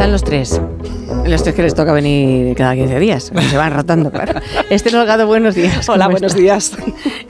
están los tres. Los tres que les toca venir cada 15 días. Se van rotando, claro. Este Holgado, buenos días. Hola, ¿cómo buenos días.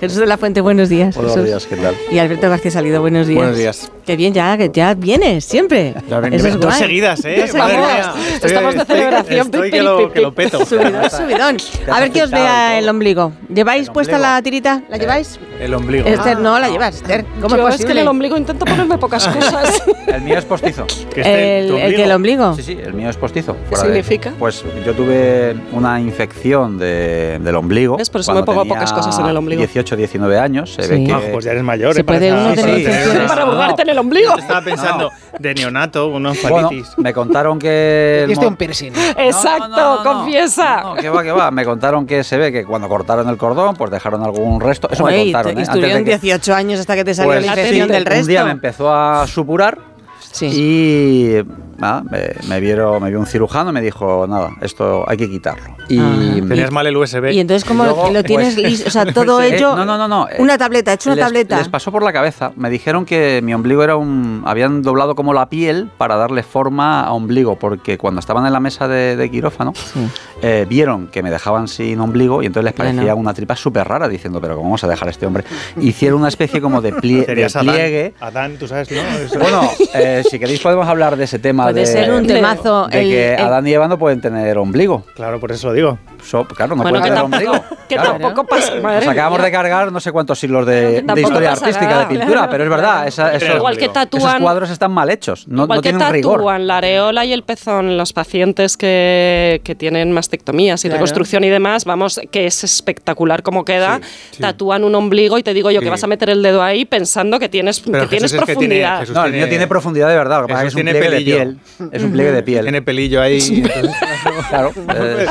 Jesús de la Fuente, buenos días. Buenos Jesús. días, ¿qué tal? Y Alberto García Salido, buenos días. Buenos días. Qué bien, ya, que ya vienes, siempre. Ya ven- Eso es dos guay. seguidas, ¿eh? Dos Madre seguidas. mía. Estoy- Estamos de estoy- celebración. Estoy Pi, que lo, pi, que lo peto. Subidón, subidón. A ver que os vea el ombligo. ¿Lleváis El puesta ombligo. la tirita? ¿La lleváis? El ombligo. Esther, no la llevas, Esther. ¿Cómo Yo es es que en posible? el ombligo intento ponerme pocas cosas. El mío es postizo. Que esté el, tu el que el ombligo. Sí, sí, el mío es postizo. ¿Qué Fuera de- significa? pues yo tuve una infección de- del ombligo. ¿Ves? Por eso cuando me pongo tenía pocas cosas en el ombligo. 18, 19 años. Se Sí. ve que. Ah, pues ya eres mayor. Se ¿eh? puede uno tener para infecciones. Para burlarte en el ombligo. Yo estaba pensando de neonato, una Bueno, enfaditis. me contaron que. mo- un piercing. Exacto, No, no, confiesa. No, que va, que va. Me contaron que se ve que cuando cortaron el cordón, pues dejaron algún resto. Eso me Oye, contaron. te- ¿eh? estuvieron Antes de que- 18 años hasta que te salió Pues la sí, infección del resto. Un día me empezó a supurar Sí. y nada, me, me vieron, me vio un cirujano y me dijo, nada, esto hay que quitarlo. Y, Ah. Tenías mal el USB. Y entonces, ¿cómo luego, lo tienes pues- listo? O sea, todo Eh, ello. no, no, no, no. eh, Una tableta, hecho una les, tableta. Les pasó por la cabeza. Me dijeron que mi ombligo era un. Habían doblado como la piel para darle forma a ombligo, porque cuando estaban en la mesa de, de quirófano, eh, vieron que me dejaban sin ombligo y entonces les parecía Bueno. una tripa súper rara, diciendo, pero ¿cómo vamos a dejar a este hombre? Hicieron una especie como de, plie- de Serías Adán. pliegue. Adán, tú sabes, ¿no? Eso- Bueno, eh, si queréis podemos hablar de ese tema Puede de, ser un de- temazo. de el- que el- Adán y Eva no pueden tener ombligo. Claro, por eso lo digo. So- claro, no Bueno, pueden que tener tampoco, ombligo. que Claro. tampoco pasa. Nos acabamos mía. de cargar no sé cuántos siglos de, historia artística, nada, de pintura, claro. pero es verdad, esa- esos, Igual que esos tatúan. cuadros están mal hechos, no, Igual no que rigor. tatúan la areola y el pezón los pacientes que, que tienen mastectomías y Claro. reconstrucción y demás, vamos, que es espectacular como queda. Sí, sí. Tatúan un ombligo y te digo yo Sí. que vas a meter el dedo ahí pensando que tienes, Pero que Jesús tiene- profundidad. Jesús No, el mío tiene profundidad de verdad, lo que pasa es Jesús que es un tiene pliegue de piel. Es un pliegue de piel. Tiene pelillo ahí. Claro. eh,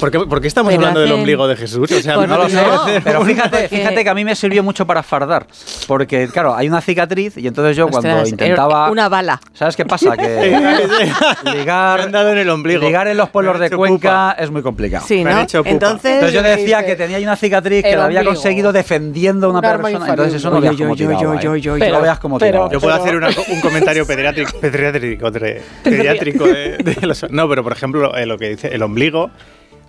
¿Por, qué, por qué estamos Pero hablando del hacen- ombligo de Jesús? O sea, Pues no no lo sé. pero fíjate, porque- fíjate que a mí me sirvió mucho para fardar, porque claro, hay una cicatriz y entonces yo cuando Ostras, intentaba era Una bala. ¿Sabes qué pasa? Que ligar, han dado en el ombligo. ligar en los pueblos de Cuenca es muy complicado. Sí, Me han ¿no? pupa. Entonces. Entonces yo le decía que tenía ahí una cicatriz que la había conseguido defendiendo a una persona. infalible. Entonces eso no veas ¿eh? oye. No veas tiraba. Yo puedo hacer un comentario pediátrico, pediátrico, de, pediátrico de, de los- No, pero por ejemplo, eh, lo que dice el ombligo,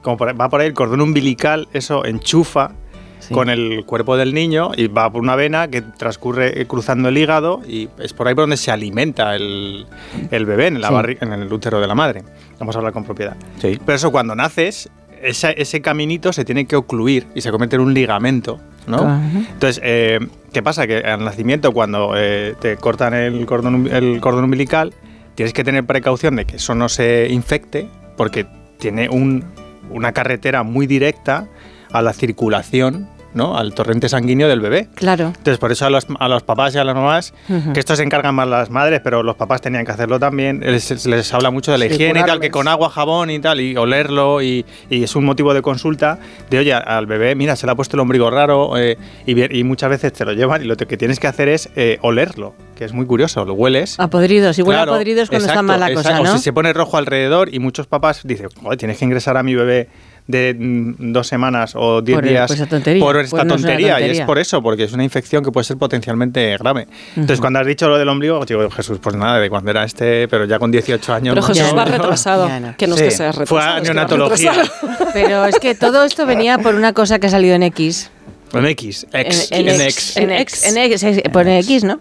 como por- va por ahí el cordón umbilical, eso enchufa Sí. con el cuerpo del niño y va por una vena que transcurre eh, cruzando el hígado y es por ahí por donde se alimenta el, el bebé, en, la Sí. en el útero de la madre. Vamos a hablar con propiedad. Sí. Pero eso cuando naces, esa- ese caminito se tiene que ocluir y se convierte en un ligamento, ¿no? Ajá. Entonces, eh, ¿qué pasa? Que al nacimiento, cuando eh, te cortan el cordón, um- el cordón umbilical, tienes que tener precaución de que eso no se infecte, porque tiene un- una carretera muy directa a la circulación, ¿no? Al torrente sanguíneo del bebé. Claro. Entonces, por eso a los, a los papás y a las mamás, que esto se encargan más las madres, pero los papás tenían que hacerlo también, les, les habla mucho de la higiene y tal, que con agua, jabón y tal, y olerlo, y, y es un motivo de consulta de, oye, al bebé, mira, se le ha puesto el ombligo raro, eh, y, y muchas veces te lo llevan, y lo que tienes que hacer es eh, olerlo, que es muy curioso, lo hueles. A podridos. Igual Claro, a podridos cuando está exacto, mal la exacto. cosa, ¿no? O si se pone rojo alrededor y muchos papás dicen, joder, tienes que ingresar a mi bebé de dos semanas o diez Por- días por tontería. por Pues esta es tontería. Y es por eso, porque es una infección que puede ser potencialmente grave. Entonces, cuando has dicho lo del ombligo, digo, Jesús, pues nada, de cuando era este, pero ya con 18 años. Pero. Jesús va retrasado. No. Que no Sí. es que seas Fue retrasado. a es que vas neonatología. Pero es que todo esto venía por una cosa que ha salido en X. En X, X, en, en, X, X. en X, en X, eh, pone X, ¿no?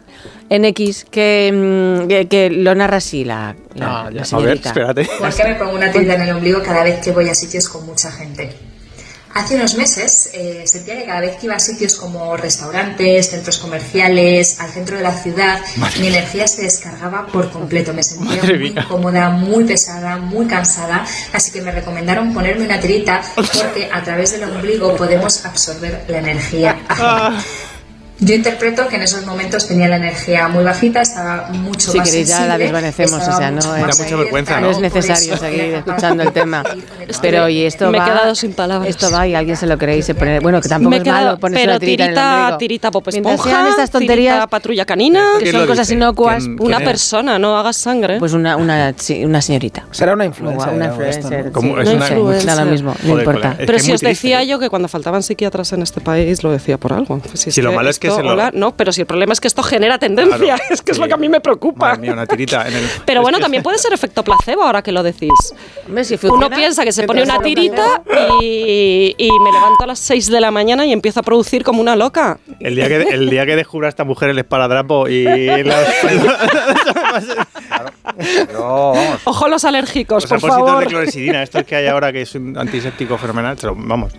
En X, que, mm, que, que lo narra así la, la, Ah, la ya. a ver, señorita. espérate. ¿Por qué me pongo una tirita en el ombligo cada vez que voy a sitios con mucha gente? Hace unos meses eh, sentía que cada vez que iba a sitios como restaurantes, centros comerciales, al centro de la ciudad, mi energía se descargaba por completo. Me sentía Madre muy mía. incómoda, muy pesada, muy cansada. Así que me recomendaron ponerme una tirita porque a través del ombligo podemos absorber la energía ajena. Yo interpreto que en esos momentos tenía la energía muy bajita, estaba mucho Si más queréis ya la sensible, desvanecemos, o sea, no mucho es- mucha vergüenza, No es Por necesario eso seguir escuchando el tema. Pero y esto Me he va, quedado sin palabras. Esto va y alguien se lo cree y se pone... Bueno, que tampoco Me he es quedado, malo ponerse pero una tirita, en el tirita, tirita Pop Mientras Esponja, estas tonterías tirita Patrulla Canina, que ¿Quién son cosas dice? inocuas, ¿Quién- una quién es? persona, no hagas sangre. pues una, una, sí, una señorita. Será una influencer. Una influencer. ¿no? Como sí. es No una- influencer. Da lo mismo, no importa. es Pero si es os decía yo que cuando faltaban psiquiatras en este país lo decía por algo. Si, Si lo malo es que esto, se lo- hola, no, pero si el problema es que esto genera tendencia, Claro, es que es sí. lo que a mí me preocupa. Mía, una tirita en el. Pero es bueno, también puede ser efecto placebo ahora que lo decís. Uno piensa que se pone una tirita y, y me levanto a las 6 de la mañana y empiezo a producir como una loca. El día que, el día que descubra a esta mujer el esparadrapo y las, Pero, vamos, Ojo los alérgicos, los por favor. de clorexidina, estos que hay ahora que es un antiséptico fenomenal, se lo- vamos.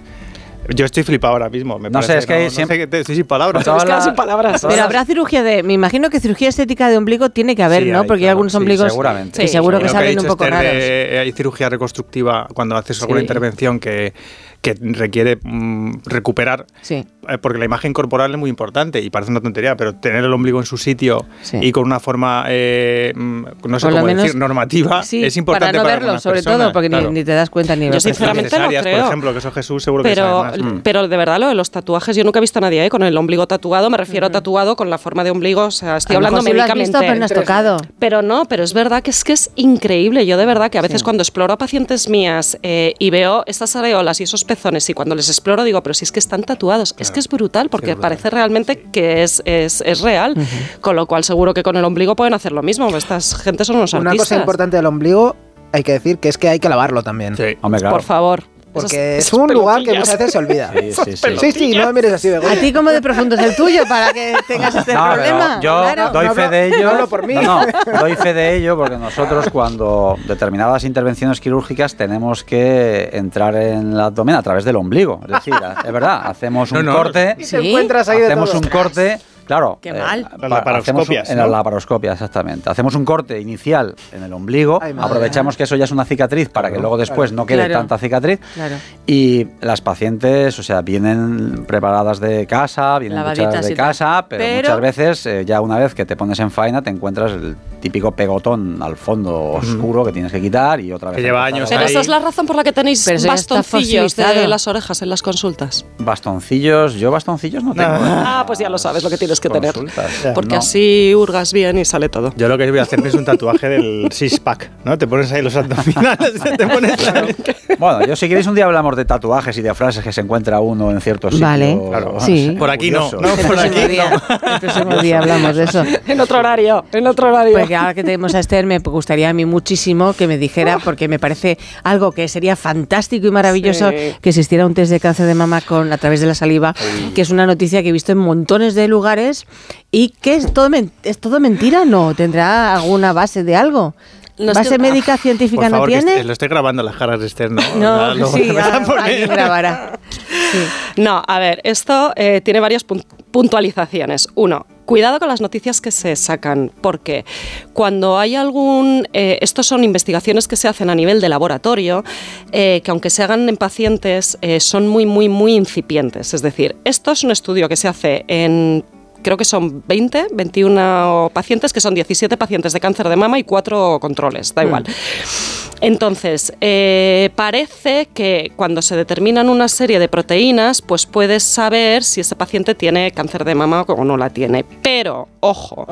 Yo estoy flipado ahora mismo. Me No parece, sé, es que no, siempre- sé qué te- estoy sin palabras. Todas Es que las- sin palabras. todas Pero habrá cirugía de. Me imagino que cirugía estética de ombligo tiene que haber, Sí, ¿no? hay, Porque hay algunos sí, ombligos seguramente. que Sí, seguro que salen un poco de- raros. eh, hay cirugía reconstructiva cuando haces alguna Sí. intervención que, que requiere mm, recuperar, Sí. Eh, porque la imagen corporal es muy importante y parece una tontería, pero tener el ombligo en su sitio Sí. y con una forma, eh, mm, no sé cómo menos- decir, normativa, Sí, es importante para no para verlo, sobre personas, todo, porque ni- claro. ni, te das cuenta ni Yo sinceramente no creo. Por ejemplo, que eso Jesús seguro que Pero, sabe más. Mm. pero de verdad lo de los tatuajes, yo nunca he visto a nadie ¿eh? con el ombligo tatuado, me refiero a tatuado con la forma de ombligo, o sea, estoy A hablando mejor sí lo has médicamente. visto, pero no has tocado. Pero no, pero es verdad que es que es increíble. Yo de verdad que a veces Sí. cuando exploro a pacientes mías eh, y veo estas areolas y esos pezones y cuando les exploro digo, pero si es que están tatuados, es que es brutal porque parece realmente que es, es, es real. Con lo cual seguro que con el ombligo pueden hacer lo mismo. Estas gentes son unos Una artistas. cosa importante del ombligo, hay que decir que es que hay que lavarlo también. Sí. hombre, claro. Por favor. Porque Esas- es un lugar que muchas veces se olvida. Sí, sí, sí. Sí, sí, no me mires así, Begoña. ¿A ti cómo de profundo es el tuyo para que tengas este No, problema? yo Claro. doy no fe de ello. no hablo por mí. No, no, doy fe de ello porque nosotros cuando determinadas intervenciones quirúrgicas tenemos que entrar en el abdomen a través del ombligo. Es decir, es verdad, hacemos un No, no. corte, Y te Sí. encuentras ahí de hacemos todo. un corte, claro. Qué eh, mal. pa- Las laparoscopias, hacemos un- En la laparoscopia, exactamente. Hacemos un corte inicial en el ombligo, Ay, aprovechamos que eso ya es una cicatriz para que luego después no quede Claro. tanta cicatriz. Claro. Y las pacientes, o sea, vienen preparadas de casa, vienen Lavaditas duchadas de casa, pero, Pero- muchas veces, eh, ya una vez que te pones en faena, te encuentras el típico pegotón al fondo oscuro que tienes que quitar y otra vez. Que lleva años Pero ahí. esa es la razón por la que tenéis Pero bastoncillos de las orejas en las consultas. Bastoncillos, yo bastoncillos no tengo. ¿eh? Ah, pues ya lo sabes lo que tienes que tener. Consultas. Porque No. así hurgas bien y sale todo. Yo lo que voy a hacer es un tatuaje del six-pack, ¿no? Te pones ahí los abdominales, te pones ahí. Bueno, yo si queréis un día hablamos de tatuajes y de frases que se encuentra uno en ciertos sitios. Vale, Claro, sí. Por aquí no, curiosos. no, El por próximo aquí día, el próximo día hablamos de eso. En otro horario, en otro horario. Porque ahora que tenemos a Esther, me gustaría a mí muchísimo que me dijera, porque me parece algo que sería fantástico y maravilloso Sí. que existiera un test de cáncer de mama con a través de la saliva, que es una noticia que he visto en montones de lugares y que es todo, men- es todo mentira, ¿no? ¿Tendrá alguna base de algo? No, ¿Base que- médica científica Por favor, no que tiene? est- lo estoy grabando las caras de Esther, ¿no? no, luego sí, grabará. Sí. No, a ver, esto eh, tiene varias pun- puntualizaciones. Uno, cuidado con las noticias que se sacan, porque cuando hay algún... Eh, estos son investigaciones que se hacen a nivel de laboratorio, eh, que aunque se hagan en pacientes, eh, son muy, muy, muy incipientes. Es decir, esto es un estudio que se hace en... Creo que son 20, 21 pacientes, que son 17 pacientes de cáncer de mama y 4 controles, da igual. Entonces, eh, parece que cuando se determinan una serie de proteínas, pues puedes saber si ese paciente tiene cáncer de mama o no la tiene. Pero, ojo,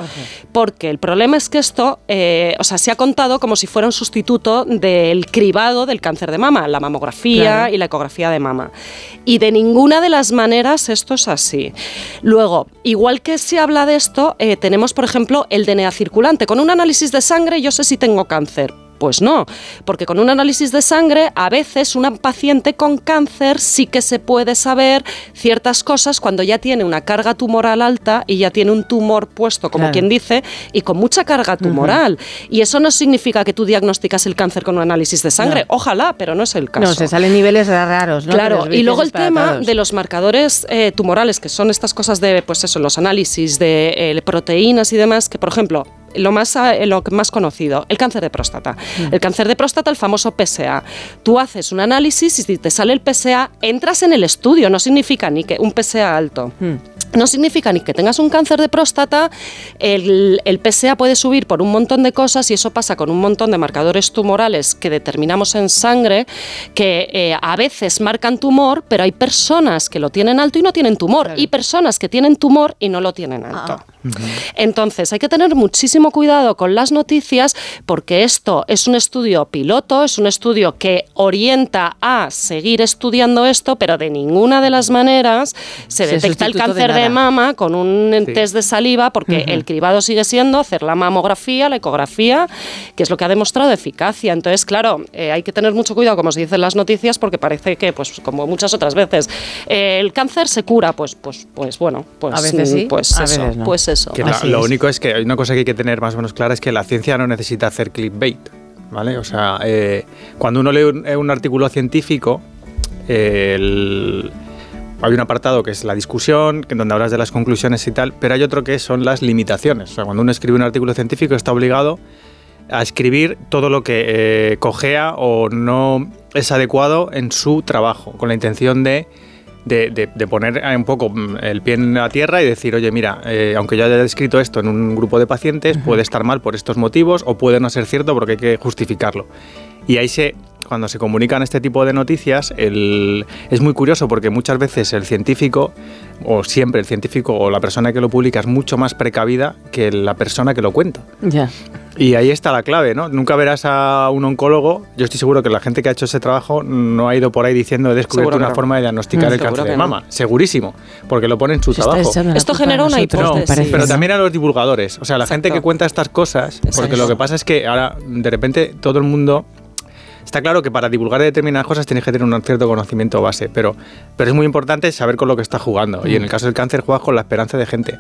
porque el problema es que esto, eh, o sea, se ha contado como si fuera un sustituto del cribado del cáncer de mama, la mamografía Claro. y la ecografía de mama. Y de ninguna de las maneras esto es así. Luego, igual que se habla de esto, eh, tenemos, por ejemplo, el DNA circulante. Con un análisis de sangre yo sé si tengo cáncer. Pues no, porque con un análisis de sangre a veces una paciente con cáncer sí que se puede saber ciertas cosas cuando ya tiene una carga tumoral alta y ya tiene un tumor puesto, como Claro. quien dice, y con mucha carga tumoral. Y eso no significa que tú diagnosticas el cáncer con un análisis de sangre. Ojalá, pero no es el caso. No, se salen niveles raros, ¿no? Claro, y luego el tema de los marcadores eh, tumorales, que son estas cosas de, pues eso, los análisis de eh, proteínas y demás, que por ejemplo, lo más, lo más conocido, el cáncer de próstata. Mm. El cáncer de próstata, el famoso PSA. Tú haces un análisis y si te sale el PSA, entras en el estudio, no significa ni que un PSA alto. Hmm. No significa ni que tengas un cáncer de próstata, el, el PSA puede subir por un montón de cosas y eso pasa con un montón de marcadores tumorales que determinamos en sangre que eh, a veces marcan tumor, pero hay personas que lo tienen alto y no tienen tumor Claro. y personas que tienen tumor y no lo tienen alto. Ah. Entonces hay que tener muchísimo cuidado con las noticias porque esto es un estudio piloto, es un estudio que orienta a seguir estudiando esto, pero de ninguna de las maneras se detecta el cáncer de. De mama con un Sí. test de saliva, porque el cribado sigue siendo hacer la mamografía, la ecografía, que es lo que ha demostrado eficacia. Entonces, claro, eh, hay que tener mucho cuidado, como se dice en las noticias, porque parece que, pues como muchas otras veces, eh, el cáncer se cura, pues, pues, pues bueno, pues, A veces sí, pues a eso, veces no. pues eso. Que la- Así lo es. único es que hay una cosa que hay que tener más o menos clara es que la ciencia no necesita hacer clickbait, ¿vale? O sea, eh, cuando uno lee un, un artículo científico, eh, el- hay un apartado que es la discusión, que- donde hablas de las conclusiones y tal, pero hay otro que son las limitaciones. O sea, cuando uno escribe un artículo científico está obligado a escribir todo lo que eh, cojea o no es adecuado en su trabajo, con la intención de, de, de- de poner eh, un poco mm, el pie en la tierra y decir, oye, mira, eh, aunque yo haya escrito esto en un grupo de pacientes, puede estar mal por estos motivos o puede no ser cierto porque hay que justificarlo. Y ahí se, cuando se comunican este tipo de noticias, el- es muy curioso porque muchas veces el científico, o siempre el científico o la persona que lo publica es mucho más precavida que la persona que lo cuenta. Ya. Y ahí está la clave, ¿no? Nunca verás a un oncólogo. Yo estoy seguro que la gente que ha hecho ese trabajo no ha ido por ahí diciendo he descubierto una no. forma de diagnosticar Mm, el cáncer de no. mama. Segurísimo, porque lo pone en su Se trabajo. Esto a una No, hipótesis. parece, pero ¿no? también a los divulgadores, o sea, la gente Exacto. que cuenta estas cosas, porque lo que pasa es que ahora de repente todo el mundo está claro que para divulgar determinadas cosas tienes que tener un cierto conocimiento base, pero pero es muy importante saber con lo que estás jugando. Y en el caso del cáncer juegas con la esperanza de gente.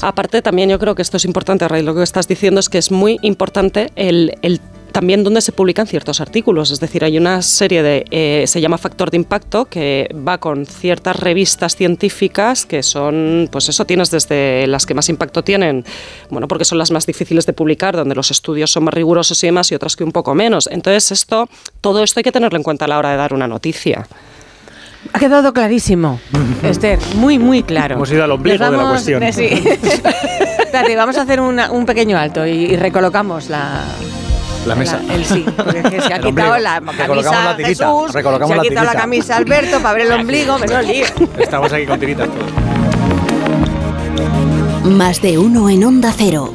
Aparte, también yo creo que esto es importante, Ray, lo que estás diciendo es que es muy importante el, el también donde se publican ciertos artículos. Es decir, hay una serie de, eh, se llama Factor de Impacto, que va con ciertas revistas científicas que son, pues eso, tienes desde las que más impacto tienen, bueno, porque son las más difíciles de publicar, donde los estudios son más rigurosos y demás, y otras que un poco menos. Entonces, esto, todo esto hay que tenerlo en cuenta a la hora de dar una noticia. Ha quedado clarísimo, Esther, muy, muy claro. Hemos ido al ombligo de la cuestión. eh, sí. Espérate, vamos a hacer una- un pequeño alto y, y recolocamos la... La mesa. el sí, porque es que se ha El quitado ombligo. la Recolocamos camisa la tirita, Jesús, se ha la quitado la tirita. camisa Alberto para ver el ombligo, menos lío. Estamos aquí con tiritas todos. Más de uno en Onda Cero,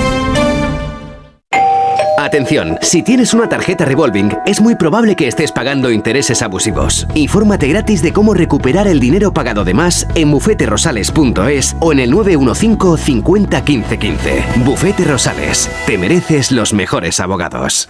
Atención, si tienes una tarjeta revolving, es muy probable que estés pagando intereses abusivos. Infórmate gratis de cómo recuperar el dinero pagado de más en bufeterosales.es o en el 915 50 15 15. Bufete Rosales, te mereces los mejores abogados.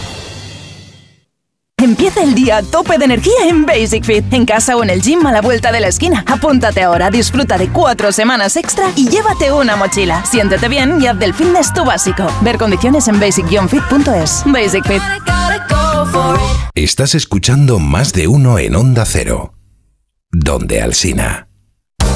Empieza el día a tope de energía en Basic Fit, en casa o en el gym a la vuelta de la esquina. Apúntate ahora, disfruta de cuatro semanas extra y llévate una mochila. Siéntete bien y haz del fitness tu básico. Ver condiciones en basic-fit.es. Basic Fit. Estás escuchando más de uno en Onda Cero. Donde Alsina.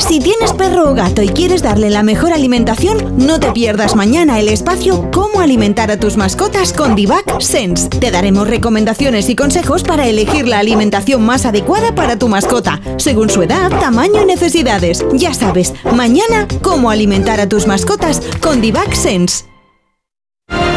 Si tienes perro o gato y quieres darle la mejor alimentación, no te pierdas mañana el espacio Cómo alimentar a tus mascotas con Divac Sense. Te daremos recomendaciones y consejos para elegir la alimentación más adecuada para tu mascota, según su edad, tamaño y necesidades. Ya sabes, mañana Cómo alimentar a tus mascotas con Divac Sense.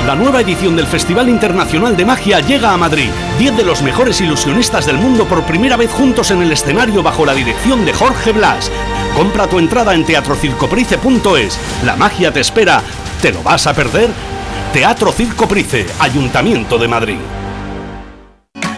La nueva edición del Festival Internacional de Magia llega a Madrid. Diez de los mejores ilusionistas del mundo por primera vez juntos en el escenario bajo la dirección de Jorge Blas. Compra tu entrada en teatrocircoprice.es. La magia te espera. ¿Te lo vas a perder? Teatro Circoprice, Ayuntamiento de Madrid.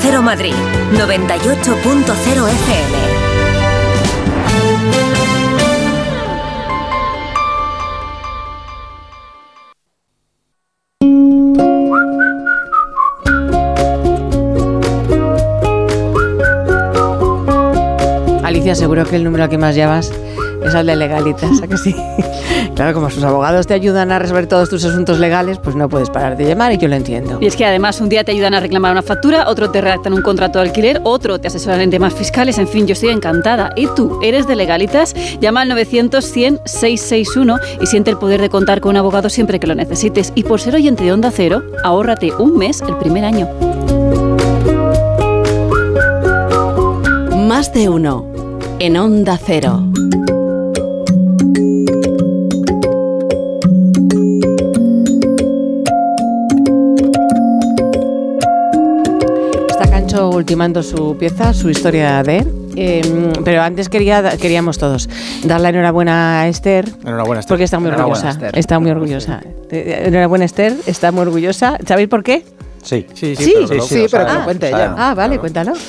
Cero Madrid, 98.0 FM. Alicia, seguro que el número que más llevas es el de legalitas, ¿a que sí? Claro, como sus abogados te ayudan a resolver todos tus asuntos legales, pues no puedes parar de llamar y yo lo entiendo. Y es que además un día te ayudan a reclamar una factura, otro te redactan un contrato de alquiler, otro te asesoran en temas fiscales, en fin, yo estoy encantada. ¿Y tú eres de legalitas? Llama al 900 100 661 y siente el poder de contar con un abogado siempre que lo necesites. Y por ser oyente de Onda Cero, ahórrate un mes el primer año. Más de uno en Onda Cero. Ultimando su pieza, su historia de... eh, pero antes quería, queríamos todos dar la enhorabuena a Esther. Enhorabuena, Esther. Porque está muy Enhorabuena, orgullosa. Esther. Está muy orgullosa. Eh, Enhorabuena, Esther. Está muy orgullosa. ¿Sabéis por qué? Sí. Sí, pero que lo- que lo sabe. Ah, vale, cuéntalo.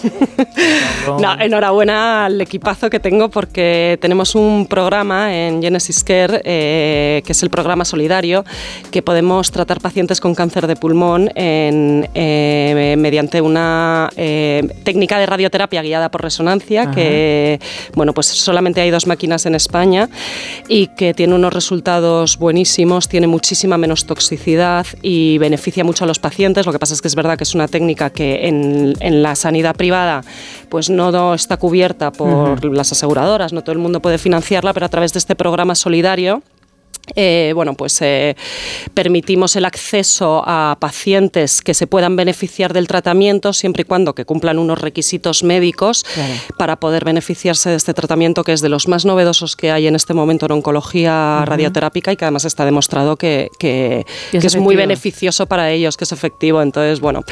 No, enhorabuena al equipazo que tengo porque tenemos un programa en Genesis Care, eh, que es el programa solidario, que podemos tratar pacientes con cáncer de pulmón en, eh, mediante una eh, técnica de radioterapia guiada por resonancia, Ajá. que bueno, pues solamente hay dos máquinas en España y que tiene unos resultados buenísimos, tiene muchísima menos toxicidad y beneficia mucho a los pacientes. Lo que pasa es que es verdad que es una técnica que en, en la sanidad privada pues no no está cubierta por las aseguradoras, no todo el mundo puede financiarla, pero a través de este programa solidario eh, bueno, pues eh, permitimos el acceso a pacientes que se puedan beneficiar del tratamiento siempre y cuando que cumplan unos requisitos médicos para poder beneficiarse de este tratamiento que es de los más novedosos que hay en este momento en oncología Ujú. radioterápica y que además está demostrado que, que- Que es que es muy beneficioso para ellos, que es efectivo. Entonces, bueno,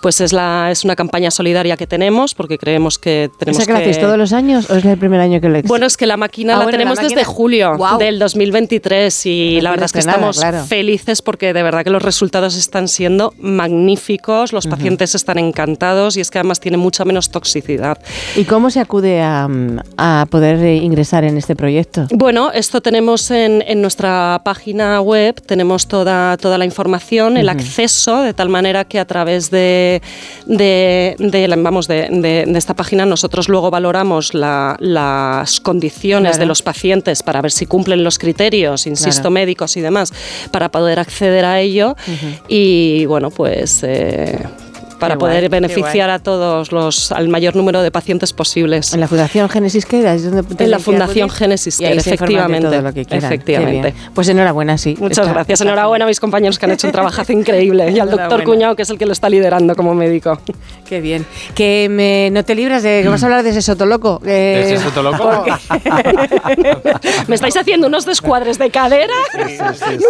pues es, la, es una campaña solidaria que tenemos porque creemos que tenemos ¿Esa que la que... hacéis todos los años o es el primer año que lo Bueno, es que la máquina Ah, la bueno, la tenemos desde julio Guau. del 2023 y la verdad es que estamos claro. felices porque de verdad que los resultados están siendo magníficos, los pacientes están encantados y es que además tiene mucha menos toxicidad. ¿Y cómo se acude a, a poder eh, ingresar en este proyecto? Bueno, esto tenemos en, en nuestra página web, tenemos toda, toda la información, el acceso, de tal manera que a través de, de, vamos, de, de- de esta página nosotros luego valoramos la- las condiciones Claro. de los pacientes para ver si cumplen los criterios, insisto, Claro. médicos y demás, para poder acceder a ello. Y bueno, pues... eh, para Qué poder guay, beneficiar a todos los, al mayor número de pacientes posibles. En la Fundación Génesis que era, ¿Es donde En la Fundación acudir? Génesis de efectivamente. todo lo que quieran. Efectivamente. Pues enhorabuena, sí. Muchas Está- gracias. está Enhorabuena a mis compañeros que han hecho un trabajazo increíble. Y al doctor. Cuñado, que es el que lo está liderando como médico. Qué bien. Que me, no te libras de que vas a hablar de ese sotoloco. ¿De Eh, ese sotoloco? Me estáis haciendo unos descuadres de cadera.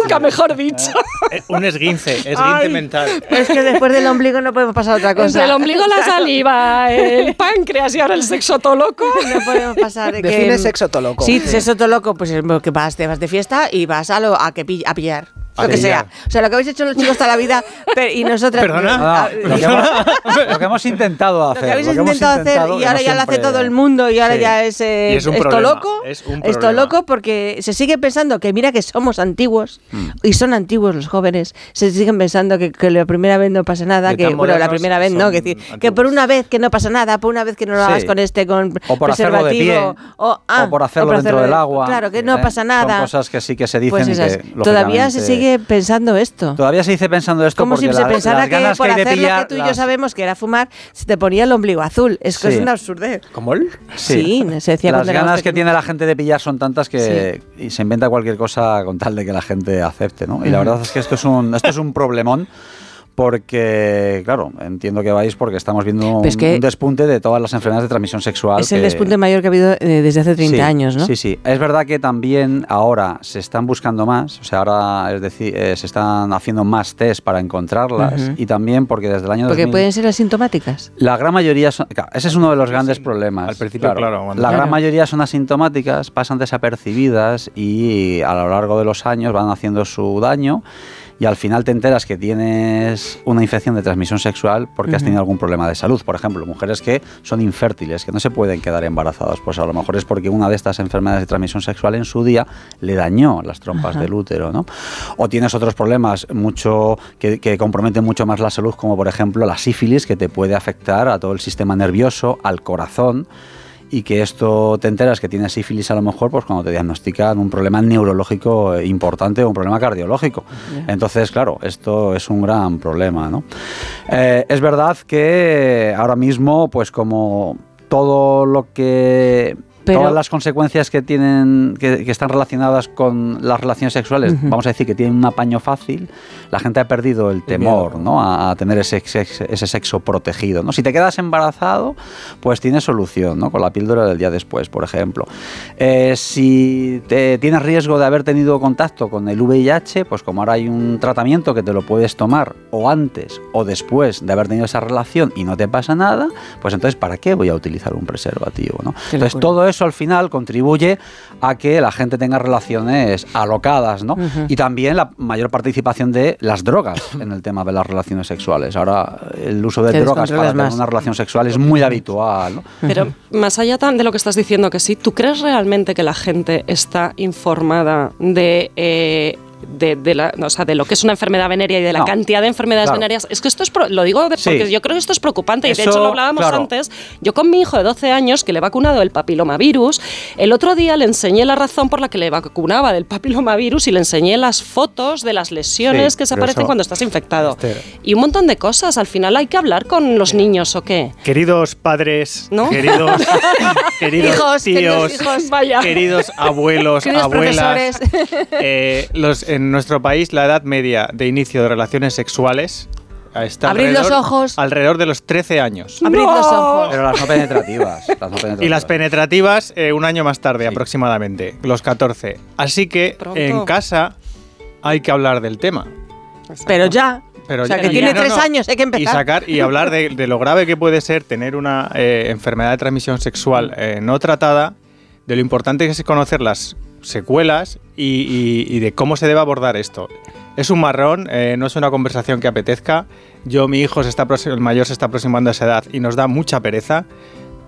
Nunca mejor dicho. Eh, Un esguince, esguince Ay. mental. Es que después del ombligo no podemos pasar a otra cosa. Entre el ombligo, la saliva, el páncreas y ahora el sexo loco. No podemos pasar de que... Define sexo toloco. Sí, sexo loco, pues es que vas, te vas de fiesta y vas a, lo, a, que pill- a pillar. Lo que sea. O sea, lo que habéis hecho los chicos toda la vida pero- y nosotras... Perdona. Ah, No, lo, que hemos, lo que hemos intentado Lo hacer. que habéis lo que hemos intentado hacer intentado, y ahora no ya lo hace todo el mundo y ahora Sí. ya es, eh, Y es un esto problema, loco. es un esto loco porque se sigue pensando que mira que somos antiguos Mm. y son antiguos los jóvenes. Se siguen pensando que, que la primera vez no pasa nada, que bueno, la primera vez no, que, decir, que antiguos. por una vez que no pasa nada, por una vez que no lo Sí. hagas con este con O por hacerlo de preservativo pie, o, ah, o por hacerlo dentro del agua. Claro, que no Eh, pasa nada. Son cosas que sí que se dicen pues que, todavía se lógicamente, pensando esto. Todavía se dice pensando esto Como si porque se las- pensara las que ganas por de hacer lo que tú y yo las- sabemos que era fumar, se te ponía el ombligo azul. Es que Sí. es una absurdez. ¿Cómo el? Sí, se decía Las ganas que tiene la gente de pillar son tantas que y se inventa cualquier cosa con tal de que la gente acepte, ¿no? Y la verdad es que esto es un, esto es un problemón porque, claro, entiendo que vais porque estamos viendo un, Pues que- un despunte de todas las enfermedades de transmisión sexual. Es el que- despunte mayor que ha habido eh, desde hace 30 Sí, años, ¿no? Sí, sí. Es verdad que también ahora se están buscando más, o sea, ahora es decir, eh, se están haciendo más test para encontrarlas Ujú. y también porque desde el año Porque 2000 pueden ser asintomáticas. la gran mayoría son. claro, ese es uno de los grandes problemas. al principio, claro, cuando- la Claro. gran mayoría son asintomáticas, pasan desapercibidas y a lo largo de los años van haciendo su daño. Y al final te enteras que tienes una infección de transmisión sexual porque has tenido algún problema de salud. Por ejemplo, mujeres que son infértiles, que no se pueden quedar embarazadas. Pues a lo mejor es porque una de estas enfermedades de transmisión sexual en su día le dañó las trompas del útero, ¿no? O tienes otros problemas mucho que, que comprometen mucho más la salud, como por ejemplo la sífilis, que te puede afectar a todo el sistema nervioso, al corazón. Y que esto te enteras que tienes sífilis a lo mejor pues cuando te diagnostican un problema neurológico importante o un problema cardiológico. Entonces, claro, esto es un gran problema, ¿no? Eh, es verdad que ahora mismo, pues como todo lo que Pero- todas las consecuencias que tienen que, que están relacionadas con las relaciones sexuales, Ujú. vamos a decir que tienen un apaño fácil, la gente ha perdido el temor, ¿no? A, a tener ese, sex- ese sexo protegido, ¿no? Si te quedas embarazado, pues tienes solución, ¿no? Con la píldora del día después, por ejemplo. Eh, si te, tienes riesgo de haber tenido contacto con el VIH, pues como ahora hay un tratamiento que te lo puedes tomar o antes o después de haber tenido esa relación y no te pasa nada, pues entonces ¿para qué voy a utilizar un preservativo, ¿no? Entonces todo eso al final contribuye a que la gente tenga relaciones alocadas, ¿no? Y también la mayor participación de las drogas en el tema de las relaciones sexuales. Ahora el uso de drogas para tener una relación sexual es muy habitual, ¿no? Pero más allá de lo que estás diciendo que sí, ¿tú crees realmente que la gente está informada de... eh, de, de la, o sea, de lo que es una enfermedad venérea y de la No. cantidad de enfermedades Claro. venéreas. Es que esto es, lo digo de- Sí. porque yo creo que esto es preocupante y de hecho lo hablábamos claro. antes. Yo con mi hijo de 12 años que le he vacunado el papilomavirus, el otro día le enseñé la razón por la que le vacunaba del papilomavirus y le enseñé las fotos de las lesiones Sí, que se aparecen eso- cuando estás infectado. Este- Y un montón de cosas. Al final hay que hablar con los niños o qué. Queridos padres, ¿No? queridos, queridos Hijos, queridos tíos, hijos. Vaya. queridos abuelos, Queridos abuelas, eh, los, en nuestro país la edad media de inicio de relaciones sexuales está Abrid los alrededor, ojos. alrededor de los 13 años. Abrid los ojos. Pero las no penetrativas. las no penetrativas. Y las penetrativas eh, un año más tarde aproximadamente, los 14. Así que Pronto. en casa hay que hablar del tema. Pero ya. Pero o sea, ya- que ya- tiene no, tres no. años, hay que empezar. Y sacar y hablar de, de lo grave que puede ser tener una eh, enfermedad de transmisión sexual eh, no tratada, de lo importante que es conocer las secuelas y, y- y de cómo se debe abordar esto. Es un marrón, eh, no es una conversación que apetezca. Yo, mi hijo, se está, el mayor se está aproximando a esa edad y nos da mucha pereza,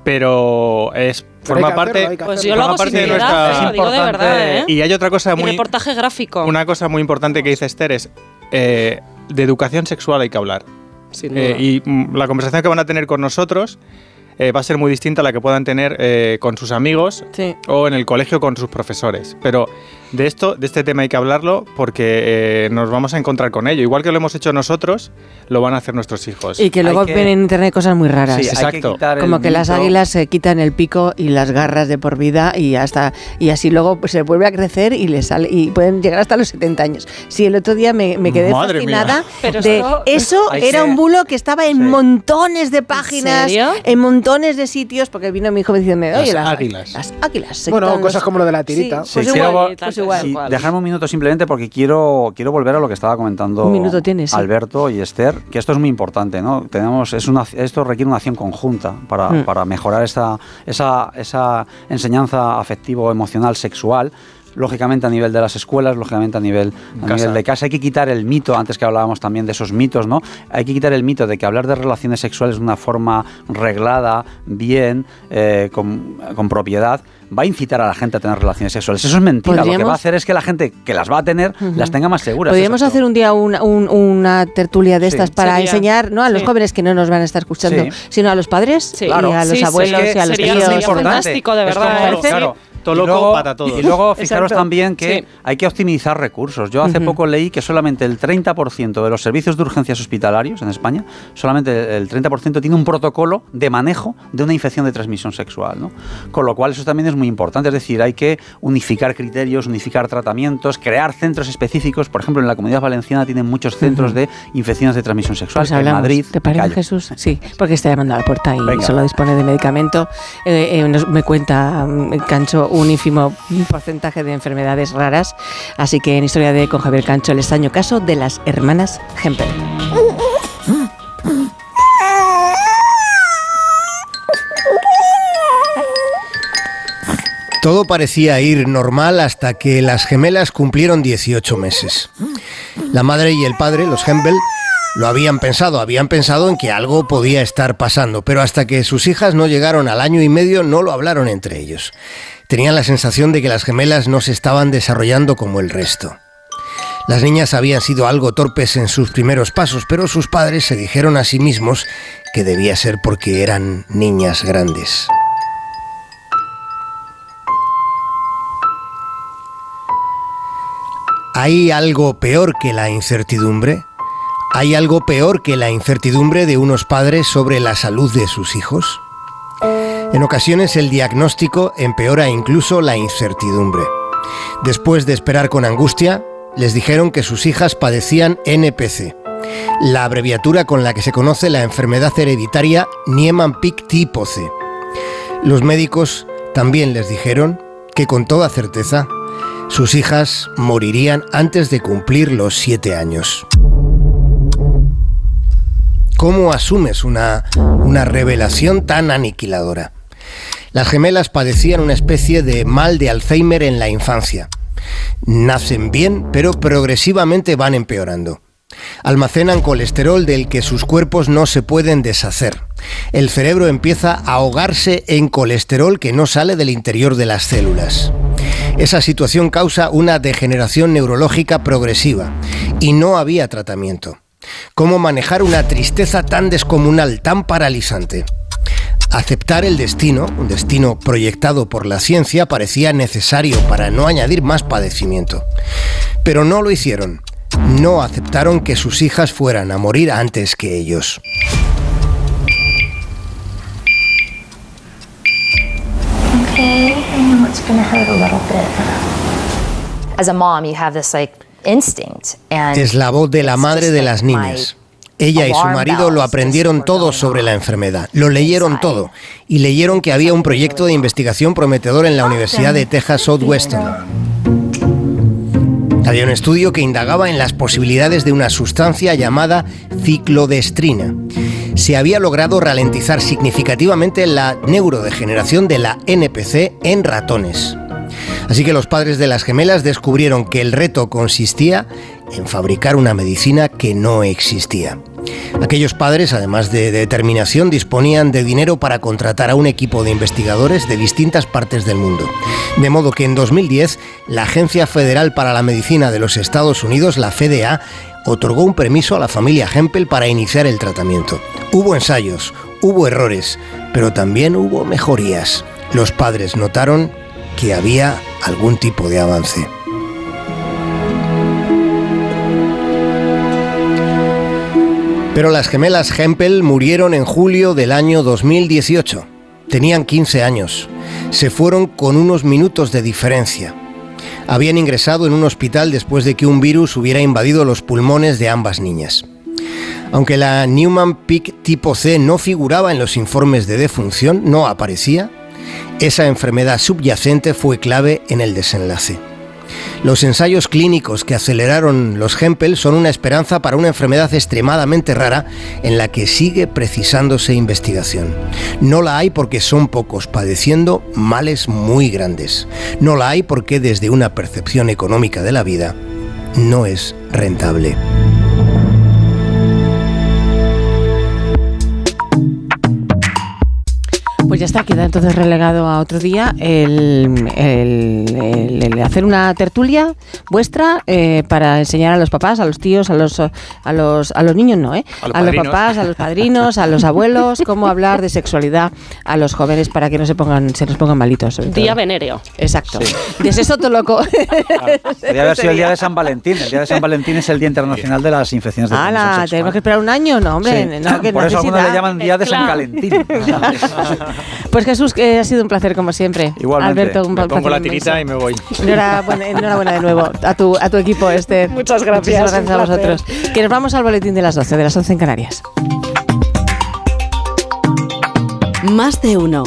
pero es forma parte, hacerlo, Pues lo hago parte de nuestra- eh, digo de importante. verdad, ¿eh? Y hay otra cosa Y muy reportaje gráfico. una cosa muy importante que dice Esther es eh, de educación sexual hay que hablar. Sin Eh, duda. y mm, la conversación que van a tener con nosotros eh, va a ser muy distinta a la que puedan tener eh, con sus amigos Sí. o en el colegio con sus profesores. Pero De esto, de este tema hay que hablarlo porque eh, nos vamos a encontrar con ello. Igual que lo hemos hecho nosotros, lo van a hacer nuestros hijos. Y que luego Hay que- ven en internet cosas muy raras. Sí, hay que Exacto. Como que las águilas se quitan el pico y las garras de por vida y hasta y así luego pues, se vuelve a crecer y le sale y pueden llegar hasta los 70 años. Sí, el otro día me, me quedé Madre fascinada Pero de eso era que- un bulo que estaba en montones de páginas, en montones de sitios porque vino mi hijo diciéndome, "Oye, Las las águilas. Las águilas. se Bueno, cosas los-". como lo de la tirita. Sí, pues igual, pues igual. sí, dejarme un minuto simplemente porque quiero, quiero volver a lo que estaba comentando Un minuto tienes, sí. Alberto y Esther, que esto es muy importante, ¿no? Tenemos, es una, esto requiere una acción conjunta para, Mm. para mejorar esta, esa, esa enseñanza afectivo-emocional sexual. Lógicamente a nivel de las escuelas, lógicamente a nivel, a casa. nivel de casa. Hay que quitar el mito, antes que hablábamos también de esos mitos, ¿no? Hay que quitar el mito de que hablar de relaciones sexuales de una forma reglada, bien, eh, con, con propiedad, va a incitar a la gente a tener relaciones sexuales. Eso es mentira. Lo que va a hacer es que la gente que las va a tener las tenga más seguras. Podríamos es hacer un día una, un- una tertulia de Sí. estas para Sería- enseñar ¿no? a los sí. jóvenes que no nos van a estar escuchando, Sí. sino a los padres Sí. y Claro. a los Sí, abuelos sería- y a los sería- tíos. sería importante. fantástico, de Es verdad. como- ¿eh? claro. Todo loco luego- para todos. Y luego fijaros Exacto. también que Sí. hay que optimizar recursos. Yo hace poco leí que solamente el 30% de los servicios de urgencias hospitalarios en España, solamente el 30% tiene un protocolo de manejo de una infección de transmisión sexual. ¿no? Con lo cual eso también es muy importante. Es decir, hay que unificar criterios, unificar tratamientos, crear centros específicos. Por ejemplo, en la Comunidad Valenciana tienen muchos centros de infecciones de transmisión sexual. Pues en. Madrid, ¿Te parece, callo. Jesús? Sí, porque está llamando a la puerta y Venga. solo dispone de medicamento. Eh, eh, nos- me cuenta, mm, Cancho, un ínfimo porcentaje de enfermedades raras. Así que en Historia de con Javier Cancho, el extraño caso de las hermanas Hempel. Todo parecía ir normal hasta que las gemelas cumplieron 18 meses. La madre y el padre, los Hempel, lo habían pensado, habían pensado en que algo podía estar pasando, pero hasta que sus hijas no llegaron al año y medio no lo hablaron entre ellos. Tenían la sensación de que las gemelas no se estaban desarrollando como el resto. Las niñas habían sido algo torpes en sus primeros pasos, pero sus padres se dijeron a sí mismos que debía ser porque eran niñas grandes. ¿Hay algo peor que la incertidumbre? ¿Hay algo peor que la incertidumbre de unos padres sobre la salud de sus hijos? En ocasiones el diagnóstico empeora incluso la incertidumbre. Después de esperar con angustia, les dijeron que sus hijas padecían NPC, la abreviatura con la que se conoce la enfermedad hereditaria Niemann-Pick tipo C. Los médicos también les dijeron que con toda certeza sus hijas morirían antes de cumplir los siete años. ¿Cómo asumes una, una revelación tan aniquiladora? Las gemelas padecían una especie de mal de Alzheimer en la infancia. Nacen bien, pero progresivamente van empeorando. Almacenan colesterol del que sus cuerpos no se pueden deshacer. El cerebro empieza a ahogarse en colesterol que no sale del interior de las células. Esa situación causa una degeneración neurológica progresiva y no había tratamiento. ¿Cómo manejar una tristeza tan descomunal, tan paralizante? Aceptar el destino, un destino proyectado por la ciencia, parecía necesario para no añadir más padecimiento. Pero no lo hicieron. No aceptaron que sus hijas fueran a morir antes que ellos. Okay, I know it's gonna hurt a little bit. As a mom, you have this like Es la voz de la madre de las niñas. Ella y su marido lo aprendieron todo sobre la enfermedad, lo leyeron todo y leyeron que había un proyecto de investigación prometedor en la Universidad de Texas Southwestern. Había un estudio que indagaba en las posibilidades de una sustancia llamada ciclodestrina. Se había logrado ralentizar significativamente la neurodegeneración de la NPC en ratones. Así que los padres de las gemelas descubrieron que el reto consistía en fabricar una medicina que no existía. Aquellos padres, además de determinación, disponían de dinero para contratar a un equipo de investigadores de distintas partes del mundo. De modo que en 2010, la Agencia Federal para la Medicina de los Estados Unidos, la FDA, otorgó un permiso a la familia Hempel para iniciar el tratamiento. Hubo ensayos, hubo errores, pero también hubo mejorías. Los padres notaron que había algún tipo de avance. Pero las gemelas Hempel murieron en julio del año 2018. Tenían 15 años. Se fueron con unos minutos de diferencia. Habían ingresado en un hospital después de que un virus hubiera invadido los pulmones de ambas niñas. Aunque la Newman Peak tipo C no figuraba en los informes de defunción, no aparecía, esa enfermedad subyacente fue clave en el desenlace. Los ensayos clínicos que aceleraron los Hempel son una esperanza para una enfermedad extremadamente rara en la que sigue precisándose investigación. No la hay porque son pocos padeciendo males muy grandes. No la hay porque desde una percepción económica de la vida no es rentable. Ya está, queda entonces relegado a otro día el, el- el- el hacer una tertulia vuestra eh, para enseñar a los papás, a los tíos, a los a los a los niños no, ¿eh? A los papás, a los padrinos, a los abuelos, cómo hablar de sexualidad a los jóvenes para que no se pongan se nos pongan malitos. Día venéreo. Exacto. De eso todo loco. Podría haber sido el día de San Valentín. El día de San Valentín es el Día Internacional de las Infecciones de sexual. Tenemos que esperar un año, no, hombre. Sí. no, que Por eso algunos necesidad. le llaman Día de San Valentín. Pues Jesús, que ha sido un placer como siempre. Igualmente. Alberto, un me pongo la inmenso. tirita y me voy. Enhorabuena, enhorabuena de nuevo a tu, a tu equipo, Esther. Muchas gracias, Muchísimas gracias a vosotros. Que nos vamos al boletín de las 12, de las 11 en Canarias. Más de uno.